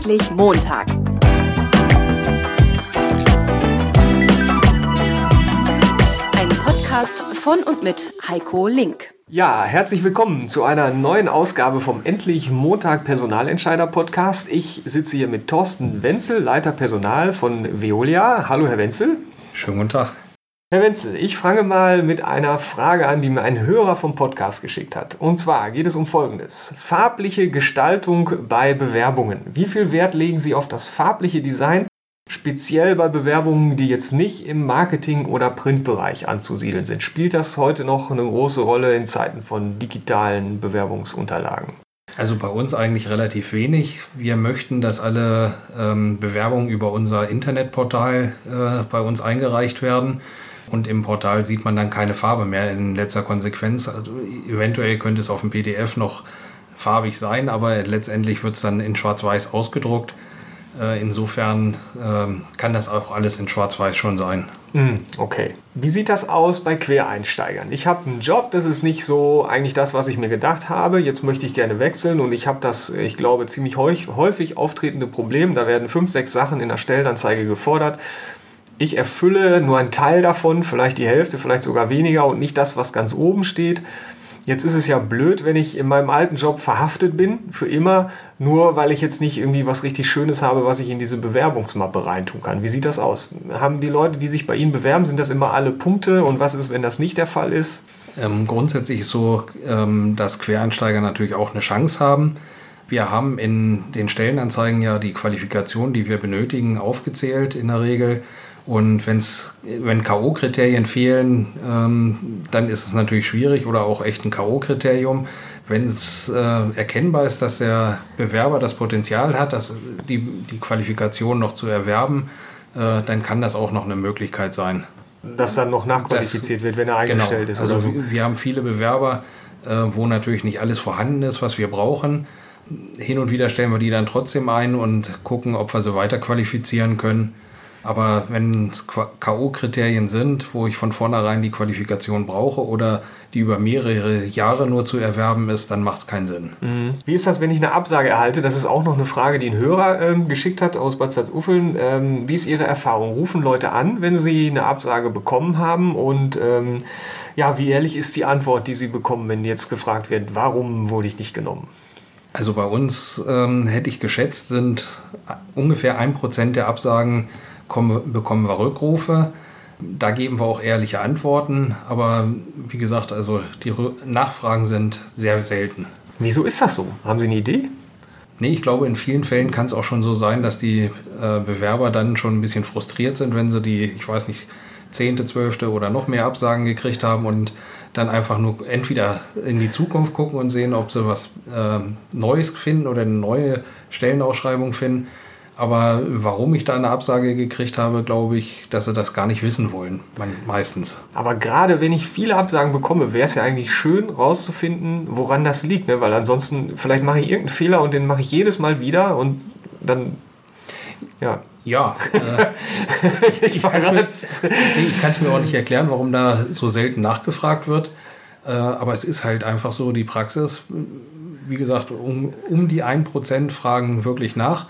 Endlich Montag. Ein Podcast von und mit Heiko Link. Ja, herzlich willkommen zu einer neuen Ausgabe vom Endlich Montag Personalentscheider Podcast. Ich sitze hier mit Thorsten Wenzel, Leiter Personal von Veolia. Hallo, Herr Wenzel. Schönen guten Tag. Herr Wenzel, ich fange mal mit einer Frage an, die mir ein Hörer vom Podcast geschickt hat. Und zwar geht es um Folgendes. Farbliche Gestaltung bei Bewerbungen. Wie viel Wert legen Sie auf das farbliche Design, speziell bei Bewerbungen, die jetzt nicht im Marketing- oder Printbereich anzusiedeln sind? Spielt das heute noch eine große Rolle in Zeiten von digitalen Bewerbungsunterlagen? Also bei uns eigentlich relativ wenig. Wir möchten, dass alle ähm, Bewerbungen über unser Internetportal äh, bei uns eingereicht werden und im Portal sieht man dann keine Farbe mehr in letzter Konsequenz. Also eventuell könnte es auf dem PDF noch farbig sein, aber letztendlich wird es dann in Schwarz-Weiß ausgedruckt. Äh, insofern ähm, kann das auch alles in Schwarz-Weiß schon sein. Hm, okay. Wie sieht das aus bei Quereinsteigern? Ich habe einen Job, das ist nicht so eigentlich das, was ich mir gedacht habe. Jetzt möchte ich gerne wechseln und ich habe das, ich glaube, ziemlich häufig auftretende Problem. Da werden fünf, sechs Sachen in der Stellenanzeige gefordert ich erfülle nur einen Teil davon, vielleicht die Hälfte, vielleicht sogar weniger und nicht das, was ganz oben steht. Jetzt ist es ja blöd, wenn ich in meinem alten Job verhaftet bin, für immer, nur weil ich jetzt nicht irgendwie was richtig Schönes habe, was ich in diese Bewerbungsmappe reintun kann. Wie sieht das aus? Haben die Leute, die sich bei Ihnen bewerben, sind das immer alle Punkte und was ist, wenn das nicht der Fall ist? Ähm, grundsätzlich ist so, ähm, dass Quereinsteiger natürlich auch eine Chance haben. Wir haben in den Stellenanzeigen ja die Qualifikation, die wir benötigen, aufgezählt in der Regel. Und wenn's, wenn K.O.-Kriterien fehlen, ähm, dann ist es natürlich schwierig oder auch echt ein K.O.-Kriterium. Wenn es äh, erkennbar ist, dass der Bewerber das Potenzial hat, dass die, die Qualifikation noch zu erwerben, äh, dann kann das auch noch eine Möglichkeit sein. Dass dann noch nachqualifiziert das, wird, wenn er eingestellt genau. ist. Also so. wir haben viele Bewerber, äh, wo natürlich nicht alles vorhanden ist, was wir brauchen. Hin und wieder stellen wir die dann trotzdem ein und gucken, ob wir sie weiter qualifizieren können. Aber wenn es K.O.-Kriterien sind, wo ich von vornherein die Qualifikation brauche oder die über mehrere Jahre nur zu erwerben ist, dann macht es keinen Sinn. Mhm. Wie ist das, wenn ich eine Absage erhalte? Das ist auch noch eine Frage, die ein Hörer ähm, geschickt hat aus Bad Salzuffeln. Ähm, wie ist Ihre Erfahrung? Rufen Leute an, wenn sie eine Absage bekommen haben? Und ähm, ja, wie ehrlich ist die Antwort, die sie bekommen, wenn jetzt gefragt wird, warum wurde ich nicht genommen? Also bei uns ähm, hätte ich geschätzt, sind ungefähr ein Prozent der Absagen kommen, bekommen wir Rückrufe. Da geben wir auch ehrliche Antworten, aber wie gesagt, also die Nachfragen sind sehr selten. Wieso ist das so? Haben Sie eine Idee? Nee, ich glaube, in vielen Fällen kann es auch schon so sein, dass die äh, Bewerber dann schon ein bisschen frustriert sind, wenn sie die, ich weiß nicht, zehnte, zwölfte oder noch mehr Absagen gekriegt haben und dann einfach nur entweder in die Zukunft gucken und sehen, ob sie was äh, Neues finden oder eine neue Stellenausschreibung finden aber warum ich da eine Absage gekriegt habe, glaube ich, dass sie das gar nicht wissen wollen, meistens. Aber gerade wenn ich viele Absagen bekomme, wäre es ja eigentlich schön rauszufinden, woran das liegt. Ne? Weil ansonsten, vielleicht mache ich irgendeinen Fehler und den mache ich jedes Mal wieder und dann, ja. Ja, äh, ich, ich kann es mir, mir auch nicht erklären, warum da so selten nachgefragt wird. Äh, aber es ist halt einfach so die Praxis. Wie gesagt, um, um die 1% fragen wirklich nach.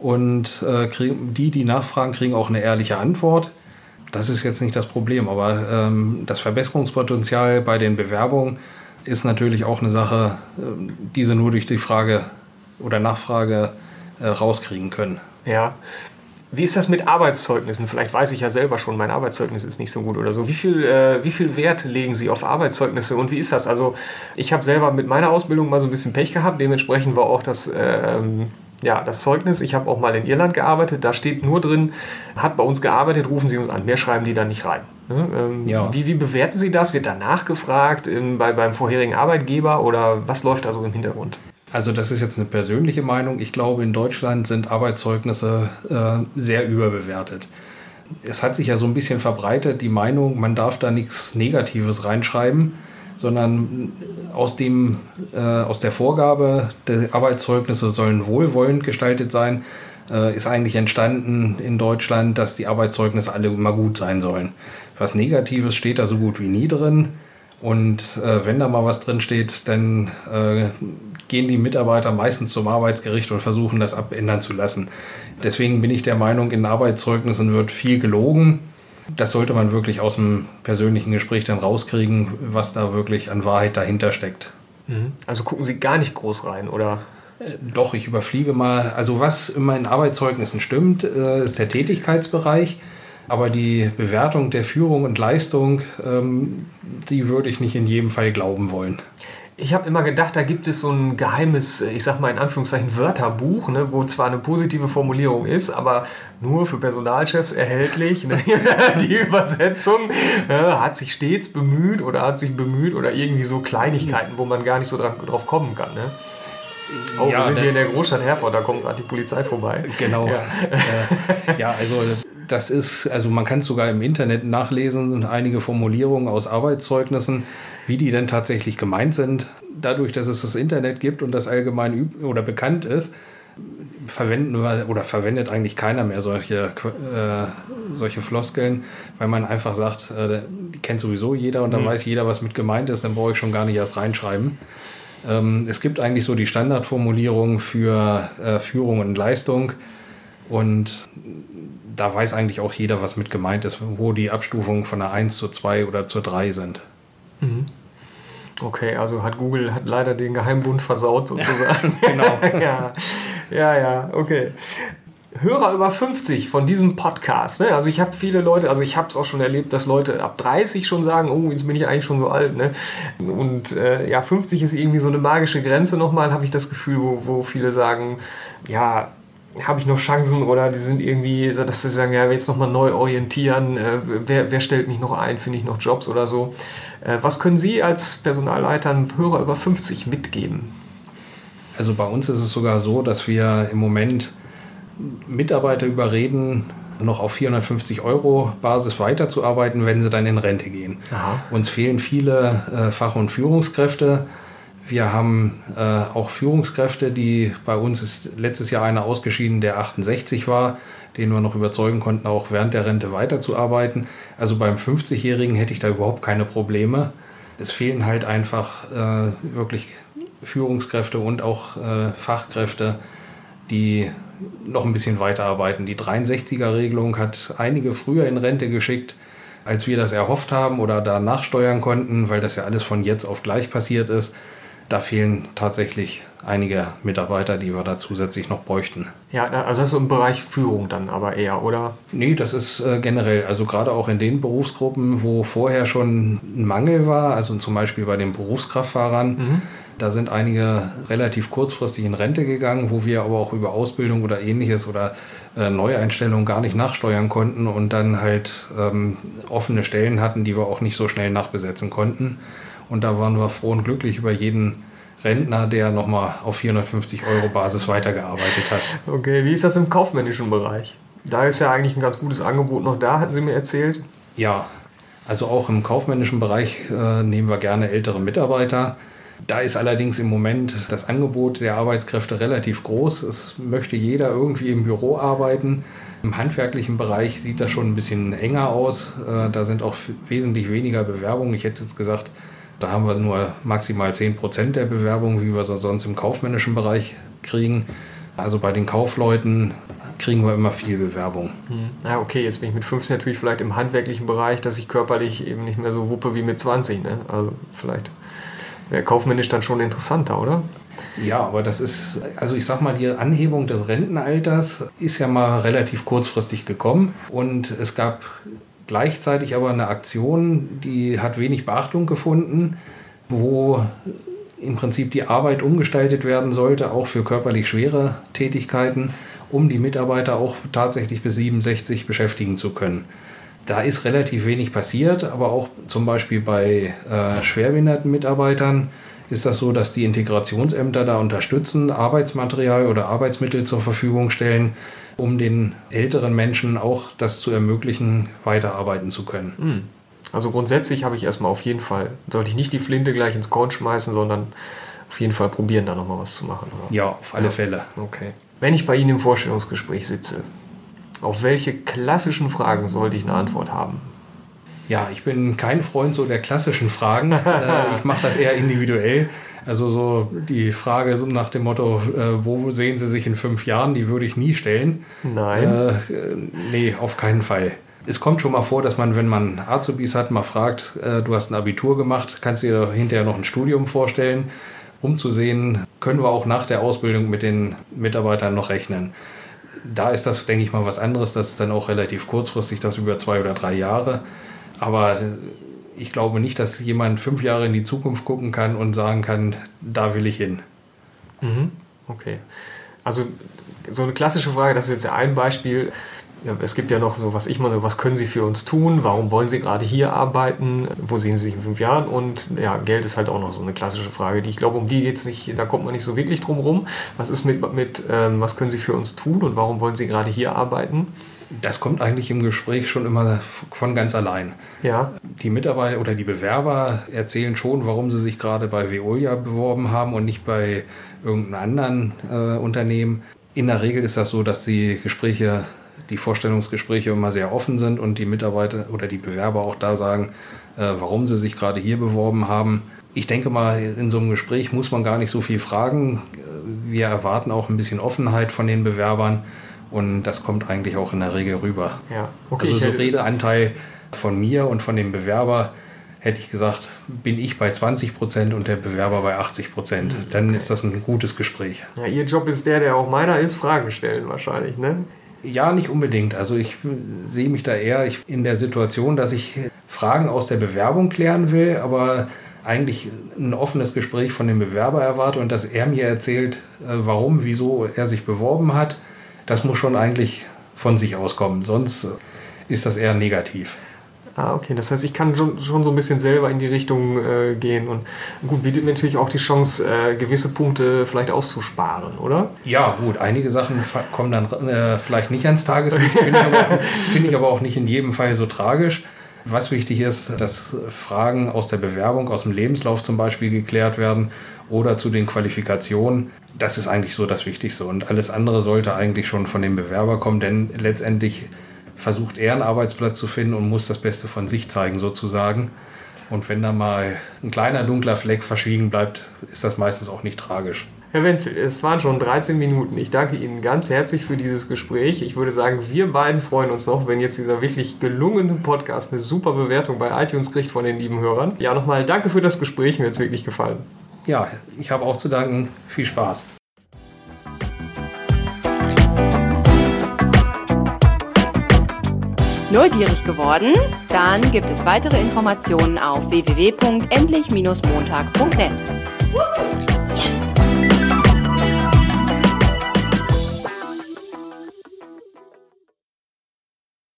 Und äh, kriegen, die, die nachfragen, kriegen auch eine ehrliche Antwort. Das ist jetzt nicht das Problem, aber ähm, das Verbesserungspotenzial bei den Bewerbungen ist natürlich auch eine Sache, äh, die sie nur durch die Frage oder Nachfrage äh, rauskriegen können. Ja. Wie ist das mit Arbeitszeugnissen? Vielleicht weiß ich ja selber schon, mein Arbeitszeugnis ist nicht so gut oder so. Wie viel, äh, wie viel Wert legen Sie auf Arbeitszeugnisse und wie ist das? Also ich habe selber mit meiner Ausbildung mal so ein bisschen Pech gehabt. Dementsprechend war auch das ähm, ja, das Zeugnis, ich habe auch mal in Irland gearbeitet, da steht nur drin, hat bei uns gearbeitet, rufen Sie uns an. Mehr schreiben die da nicht rein. Ne? Ähm, ja. wie, wie bewerten Sie das? Wird danach gefragt im, bei, beim vorherigen Arbeitgeber oder was läuft da so im Hintergrund? Also das ist jetzt eine persönliche Meinung. Ich glaube, in Deutschland sind Arbeitszeugnisse äh, sehr überbewertet. Es hat sich ja so ein bisschen verbreitet, die Meinung, man darf da nichts Negatives reinschreiben sondern aus, dem, äh, aus der Vorgabe, der Arbeitszeugnisse sollen wohlwollend gestaltet sein, äh, ist eigentlich entstanden in Deutschland, dass die Arbeitszeugnisse alle immer gut sein sollen. Was Negatives steht da so gut wie nie drin. Und äh, wenn da mal was drin steht, dann äh, gehen die Mitarbeiter meistens zum Arbeitsgericht und versuchen das abändern zu lassen. Deswegen bin ich der Meinung, in Arbeitszeugnissen wird viel gelogen. Das sollte man wirklich aus dem persönlichen Gespräch dann rauskriegen, was da wirklich an Wahrheit dahinter steckt. Mhm. Also gucken Sie gar nicht groß rein, oder? Äh, doch, ich überfliege mal. Also was in Arbeitszeugnissen stimmt, äh, ist der Tätigkeitsbereich. Aber die Bewertung der Führung und Leistung, ähm, die würde ich nicht in jedem Fall glauben wollen. Ich habe immer gedacht, da gibt es so ein geheimes, ich sag mal in Anführungszeichen Wörterbuch, ne, wo zwar eine positive Formulierung ist, aber nur für Personalchefs erhältlich. Ne? Die Übersetzung äh, hat sich stets bemüht oder hat sich bemüht oder irgendwie so Kleinigkeiten, wo man gar nicht so dran, drauf kommen kann. Ne? Oh, ja, wir sind hier in der Großstadt Herford, da kommt gerade die Polizei vorbei. Genau. Ja, äh, ja also das ist, also man kann es sogar im Internet nachlesen, einige Formulierungen aus Arbeitszeugnissen wie die denn tatsächlich gemeint sind. Dadurch, dass es das Internet gibt und das allgemein oder bekannt ist, verwenden wir oder verwendet eigentlich keiner mehr solche, äh, solche Floskeln, weil man einfach sagt, äh, die kennt sowieso jeder und dann mhm. weiß jeder, was mit gemeint ist, dann brauche ich schon gar nicht erst reinschreiben. Ähm, es gibt eigentlich so die Standardformulierung für äh, Führung und Leistung und da weiß eigentlich auch jeder, was mit gemeint ist, wo die Abstufungen von einer 1 zur 2 oder zur 3 sind. Mhm. Okay, also hat Google hat leider den Geheimbund versaut sozusagen. genau. ja, ja, ja, okay. Hörer über 50 von diesem Podcast. Ne? Also ich habe viele Leute, also ich habe es auch schon erlebt, dass Leute ab 30 schon sagen, oh, jetzt bin ich eigentlich schon so alt. Ne? Und äh, ja, 50 ist irgendwie so eine magische Grenze nochmal, habe ich das Gefühl, wo, wo viele sagen, ja, habe ich noch Chancen oder die sind irgendwie, so, dass sie sagen, ja, jetzt nochmal neu orientieren, äh, wer, wer stellt mich noch ein, finde ich noch Jobs oder so. Äh, was können Sie als Personalleiter einem Hörer über 50 mitgeben? Also bei uns ist es sogar so, dass wir im Moment Mitarbeiter überreden, noch auf 450 Euro Basis weiterzuarbeiten, wenn sie dann in Rente gehen. Aha. Uns fehlen viele äh, Fach- und Führungskräfte. Wir haben äh, auch Führungskräfte, die bei uns ist letztes Jahr einer ausgeschieden, der 68 war, den wir noch überzeugen konnten, auch während der Rente weiterzuarbeiten. Also beim 50-Jährigen hätte ich da überhaupt keine Probleme. Es fehlen halt einfach äh, wirklich Führungskräfte und auch äh, Fachkräfte, die noch ein bisschen weiterarbeiten. Die 63er-Regelung hat einige früher in Rente geschickt, als wir das erhofft haben oder da nachsteuern konnten, weil das ja alles von jetzt auf gleich passiert ist da fehlen tatsächlich einige Mitarbeiter, die wir da zusätzlich noch bräuchten. Ja, also das ist im Bereich Führung dann aber eher, oder? Nee, das ist äh, generell, also gerade auch in den Berufsgruppen, wo vorher schon ein Mangel war, also zum Beispiel bei den Berufskraftfahrern, mhm. da sind einige relativ kurzfristig in Rente gegangen, wo wir aber auch über Ausbildung oder ähnliches oder äh, Neueinstellungen gar nicht nachsteuern konnten und dann halt ähm, offene Stellen hatten, die wir auch nicht so schnell nachbesetzen konnten. Und da waren wir froh und glücklich über jeden Rentner, der nochmal auf 450 Euro Basis weitergearbeitet hat. Okay, wie ist das im kaufmännischen Bereich? Da ist ja eigentlich ein ganz gutes Angebot noch da, hatten Sie mir erzählt. Ja, also auch im kaufmännischen Bereich äh, nehmen wir gerne ältere Mitarbeiter. Da ist allerdings im Moment das Angebot der Arbeitskräfte relativ groß. Es möchte jeder irgendwie im Büro arbeiten. Im handwerklichen Bereich sieht das schon ein bisschen enger aus. Äh, da sind auch wesentlich weniger Bewerbungen. Ich hätte jetzt gesagt, da haben wir nur maximal 10% der Bewerbungen, wie wir sie sonst im kaufmännischen Bereich kriegen. Also bei den Kaufleuten kriegen wir immer viel Bewerbung. Hm. Ja, okay, jetzt bin ich mit 15 natürlich vielleicht im handwerklichen Bereich, dass ich körperlich eben nicht mehr so wuppe wie mit 20. Ne? Also vielleicht wäre kaufmännisch dann schon interessanter, oder? Ja, aber das ist, also ich sag mal, die Anhebung des Rentenalters ist ja mal relativ kurzfristig gekommen und es gab Gleichzeitig aber eine Aktion, die hat wenig Beachtung gefunden, wo im Prinzip die Arbeit umgestaltet werden sollte, auch für körperlich schwere Tätigkeiten, um die Mitarbeiter auch tatsächlich bis 67 beschäftigen zu können. Da ist relativ wenig passiert, aber auch zum Beispiel bei äh, schwerbehinderten Mitarbeitern ist das so, dass die Integrationsämter da unterstützen, Arbeitsmaterial oder Arbeitsmittel zur Verfügung stellen, um den älteren Menschen auch das zu ermöglichen, weiterarbeiten zu können. Hm. Also grundsätzlich habe ich erstmal auf jeden Fall, sollte ich nicht die Flinte gleich ins Korn schmeißen, sondern auf jeden Fall probieren, da nochmal was zu machen. Oder? Ja, auf alle ja. Fälle. Okay. Wenn ich bei Ihnen im Vorstellungsgespräch sitze, auf welche klassischen Fragen sollte ich eine Antwort haben? Ja, ich bin kein Freund so der klassischen Fragen. Äh, ich mache das eher individuell. Also so die Frage nach dem Motto, äh, wo sehen Sie sich in fünf Jahren, die würde ich nie stellen. Nein. Äh, nee, auf keinen Fall. Es kommt schon mal vor, dass man, wenn man Azubis hat, mal fragt, äh, du hast ein Abitur gemacht, kannst du dir hinterher noch ein Studium vorstellen, um zu sehen, können wir auch nach der Ausbildung mit den Mitarbeitern noch rechnen. Da ist das, denke ich mal, was anderes. Das ist dann auch relativ kurzfristig, das über zwei oder drei Jahre. Aber ich glaube nicht, dass jemand fünf Jahre in die Zukunft gucken kann und sagen kann, da will ich hin. Mhm. Okay. Also so eine klassische Frage, das ist jetzt ein Beispiel. Es gibt ja noch so, was ich so, was können Sie für uns tun? Warum wollen Sie gerade hier arbeiten? Wo sehen Sie sich in fünf Jahren? Und ja, Geld ist halt auch noch so eine klassische Frage, die ich glaube, um die geht es nicht, da kommt man nicht so wirklich drum rum. Was ist mit, mit ähm, was können Sie für uns tun und warum wollen Sie gerade hier arbeiten? Das kommt eigentlich im Gespräch schon immer von ganz allein. Ja. Die Mitarbeiter oder die Bewerber erzählen schon, warum sie sich gerade bei Veolia beworben haben und nicht bei irgendeinem anderen äh, Unternehmen. In der Regel ist das so, dass die Gespräche, die Vorstellungsgespräche immer sehr offen sind und die Mitarbeiter oder die Bewerber auch da sagen, äh, warum sie sich gerade hier beworben haben. Ich denke mal, in so einem Gespräch muss man gar nicht so viel fragen. Wir erwarten auch ein bisschen Offenheit von den Bewerbern. Und das kommt eigentlich auch in der Regel rüber. Ja, okay. Also so Redeanteil von mir und von dem Bewerber hätte ich gesagt, bin ich bei 20 Prozent und der Bewerber bei 80 Prozent. Mhm, Dann ist das ein gutes Gespräch. Ja, Ihr Job ist der, der auch meiner ist, Fragen stellen wahrscheinlich, ne? Ja, nicht unbedingt. Also ich sehe mich da eher in der Situation, dass ich Fragen aus der Bewerbung klären will, aber eigentlich ein offenes Gespräch von dem Bewerber erwarte und dass er mir erzählt, äh, warum, wieso er sich beworben hat das muss schon eigentlich von sich auskommen, sonst ist das eher negativ. Ah, okay. Das heißt, ich kann schon, schon so ein bisschen selber in die Richtung äh, gehen und gut, bietet mir natürlich auch die Chance, äh, gewisse Punkte vielleicht auszusparen, oder? Ja, gut. Einige Sachen kommen dann äh, vielleicht nicht ans Tageslicht, finde ich, aber, find ich aber auch nicht in jedem Fall so tragisch. Was wichtig ist, dass Fragen aus der Bewerbung, aus dem Lebenslauf zum Beispiel geklärt werden oder zu den Qualifikationen. Das ist eigentlich so das Wichtigste. Und alles andere sollte eigentlich schon von dem Bewerber kommen, denn letztendlich versucht er einen Arbeitsplatz zu finden und muss das Beste von sich zeigen sozusagen. Und wenn da mal ein kleiner dunkler Fleck verschwiegen bleibt, ist das meistens auch nicht tragisch. Herr Wenzel, es waren schon 13 Minuten. Ich danke Ihnen ganz herzlich für dieses Gespräch. Ich würde sagen, wir beiden freuen uns noch, wenn jetzt dieser wirklich gelungene Podcast eine super Bewertung bei iTunes kriegt von den lieben Hörern. Ja, nochmal danke für das Gespräch. Mir hat es wirklich gefallen. Ja, ich habe auch zu danken. Viel Spaß. Neugierig geworden? Dann gibt es weitere Informationen auf www.endlich-montag.net.